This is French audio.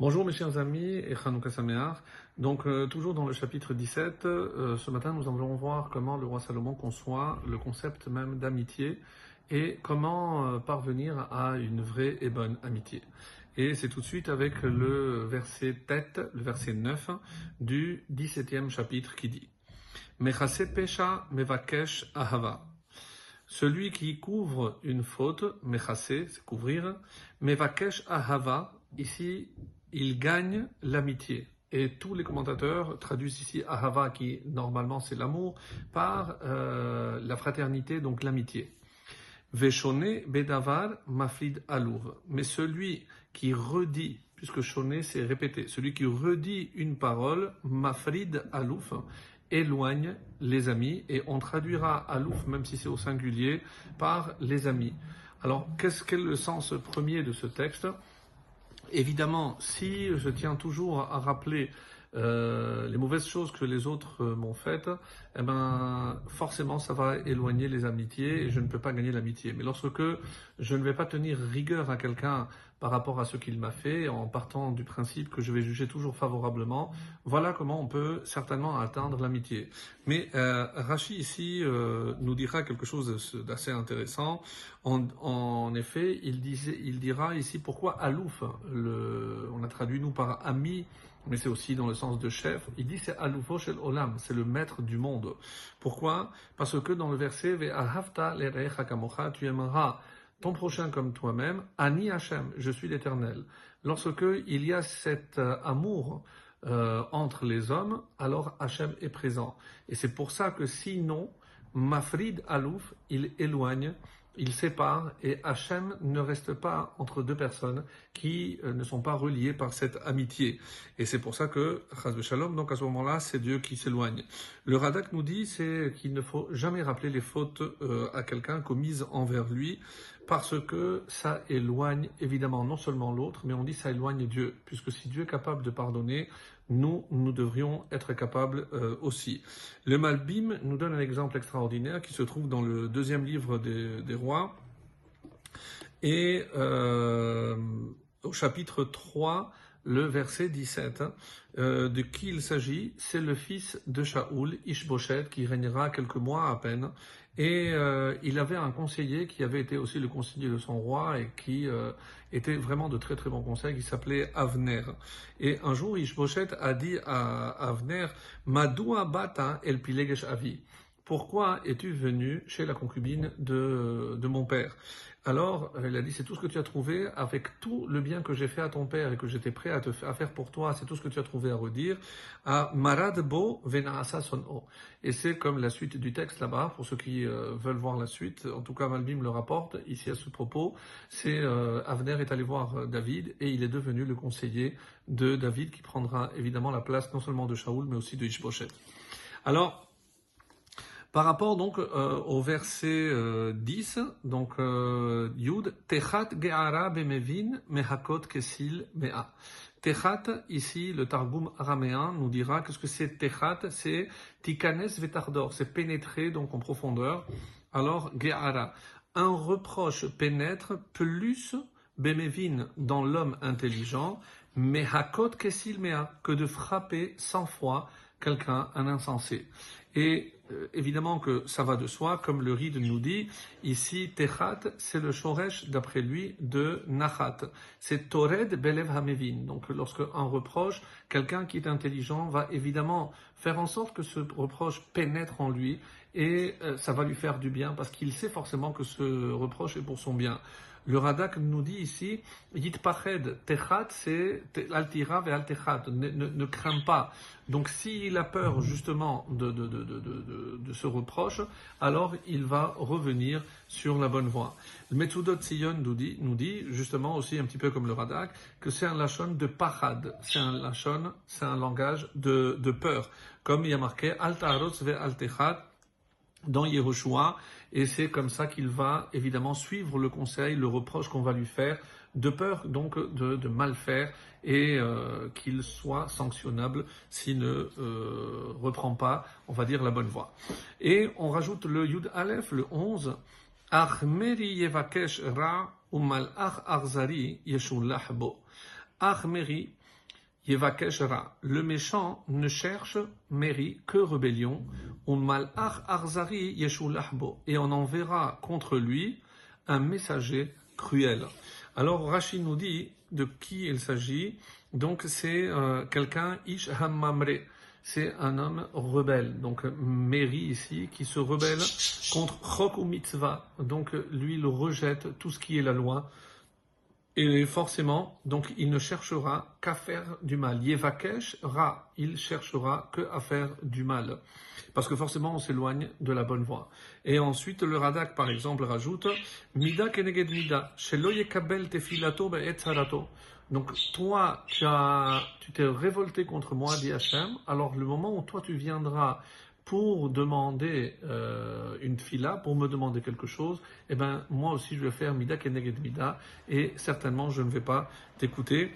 Bonjour mes chers amis et Chanukah Sameach. Donc euh, toujours dans le chapitre 17, euh, ce matin nous allons voir comment le roi Salomon conçoit le concept même d'amitié et comment euh, parvenir à une vraie et bonne amitié. Et c'est tout de suite avec le verset tête, le verset 9 du 17e chapitre qui dit Mechase mevakesh ahava. Celui qui couvre une faute, mechase, c'est couvrir, mevakesh ahava, ici il gagne l'amitié. Et tous les commentateurs traduisent ici Ahava, qui normalement c'est l'amour, par euh, la fraternité, donc l'amitié. Veshone Bedavar Mafrid Alour. Mais celui qui redit, puisque Shone c'est répété, celui qui redit une parole, Mafrid Alouf, éloigne les amis, et on traduira Alouf, même si c'est au singulier, par les amis. Alors, qu'est-ce qu'est le sens premier de ce texte? Évidemment, si je tiens toujours à rappeler euh, les mauvaises choses que les autres euh, m'ont faites, eh ben, forcément, ça va éloigner les amitiés et je ne peux pas gagner l'amitié. Mais lorsque je ne vais pas tenir rigueur à quelqu'un par rapport à ce qu'il m'a fait, en partant du principe que je vais juger toujours favorablement, voilà comment on peut certainement atteindre l'amitié. Mais euh, Rachi ici euh, nous dira quelque chose d'assez intéressant. En, effet, il, disait, il dira ici pourquoi Alouf, le, traduit nous par ami, mais c'est aussi dans le sens de chef. Il dit c'est Aloufo shel Olam, c'est le maître du monde. Pourquoi? Parce que dans le verset tu aimeras ton prochain comme toi-même, Ani Hachem, je suis l'Éternel. Lorsque il y a cet euh, amour euh, entre les hommes, alors Hachem est présent. Et c'est pour ça que sinon, Mafrid Alouf, il éloigne il sépare et Hachem ne reste pas entre deux personnes qui euh, ne sont pas reliées par cette amitié. Et c'est pour ça que, Shalom, donc à ce moment-là, c'est Dieu qui s'éloigne. Le Radak nous dit c'est qu'il ne faut jamais rappeler les fautes euh, à quelqu'un commises envers lui parce que ça éloigne évidemment non seulement l'autre, mais on dit ça éloigne Dieu, puisque si Dieu est capable de pardonner, nous, nous devrions être capables euh, aussi. Le Malbim nous donne un exemple extraordinaire qui se trouve dans le deuxième livre des, rois. Et euh, au chapitre 3, le verset 17, hein, euh, de qui il s'agit? C'est le fils de Shaoul, Ishboshet, qui régnera quelques mois à peine. Et euh, il avait un conseiller qui avait été aussi le conseiller de son roi et qui euh, était vraiment de très très bons conseils, qui s'appelait Avner. Et un jour, Ishboshet a dit à Avner, Madoua bata el pilegesh avi. Pourquoi es-tu venu chez la concubine de, de mon père? Alors, il a dit, c'est tout ce que tu as trouvé, avec tout le bien que j'ai fait à ton père et que j'étais prêt à, te, faire pour toi, c'est tout ce que tu as trouvé à redire. À. Et c'est comme la suite du texte là-bas, pour ceux qui euh, veulent voir la suite, en tout cas Malbim le rapporte ici à ce propos, c'est euh, Avner est allé voir euh, David et il est devenu le conseiller de David qui prendra évidemment la place non seulement de Shaoul mais aussi de Ishboshet. Alors, par rapport donc euh, au verset euh, 10, donc euh, Yud, Techat Ge'ara Bemevin Mehakot Kesil Mea. Techat, ici, le Targum araméen nous dira que ce que c'est Techat, c'est Tikanes Vetardor, c'est pénétrer donc en profondeur. Alors, Ge'ara, un reproche pénètre plus Bemevin dans l'homme intelligent, Mehakot Kesil Mea, que de frapper sans froid quelqu'un, un insensé. Et euh, évidemment que ça va de soi, comme le Ride nous dit, ici, Techat, c'est le Shoresh, d'après lui, de Nachat. C'est Tored Belev Hamevin. Donc, lorsque un reproche, quelqu'un qui est intelligent va évidemment faire en sorte que ce reproche pénètre en lui et euh, ça va lui faire du bien parce qu'il sait forcément que ce reproche est pour son bien. Le Radak nous dit ici, Yit Pached, Techat, c'est Altira et Altechat, ne, crains pas. Donc s'il a peur justement de, ce reproche, alors il va revenir sur la bonne voie. Le Metsudot Sion nous dit, nous dit, justement aussi un petit peu comme le Radak, que c'est un lachon de Pachad, c'est un lachon, c'est un langage de, peur. Comme il y a marqué, Altaros ve Altechat, dans Yehoshua, et c'est comme ça qu'il va évidemment suivre le conseil, le reproche qu'on va lui faire, de peur donc de, mal faire et euh, qu'il soit sanctionnable s'il ne euh, reprend pas, on va dire, la bonne voie. Et on rajoute le Yud Aleph, le 11, Achmeri Yevakesh Ra Umalach Arzari Yeshullah Bo. Armeri, Le méchant ne cherche Meri que rébellion. Arzari. Et on enverra contre lui un messager cruel. Alors Rachid nous dit de qui il s'agit. Donc c'est euh, quelqu'un, Ish Hammamre. C'est un homme rebelle. Donc Meri ici, qui se rebelle contre Chok ou Mitzvah. Donc lui, il rejette tout ce qui est la loi. Et forcément, donc il ne cherchera qu'à faire du mal. Yevakesh ra, il cherchera que à faire du mal. Parce que forcément, on s'éloigne de la bonne voie. Et ensuite, le Radak, par exemple, rajoute Mida keneged mida, yekabel tefilato sarato. Donc, toi, tu as, tu t'es révolté contre moi, dit Hachem. Alors, le moment où toi, tu viendras pour demander euh, une fila, pour me demander quelque chose, eh ben moi aussi je vais faire mida keneged mida, et certainement je ne vais pas t'écouter.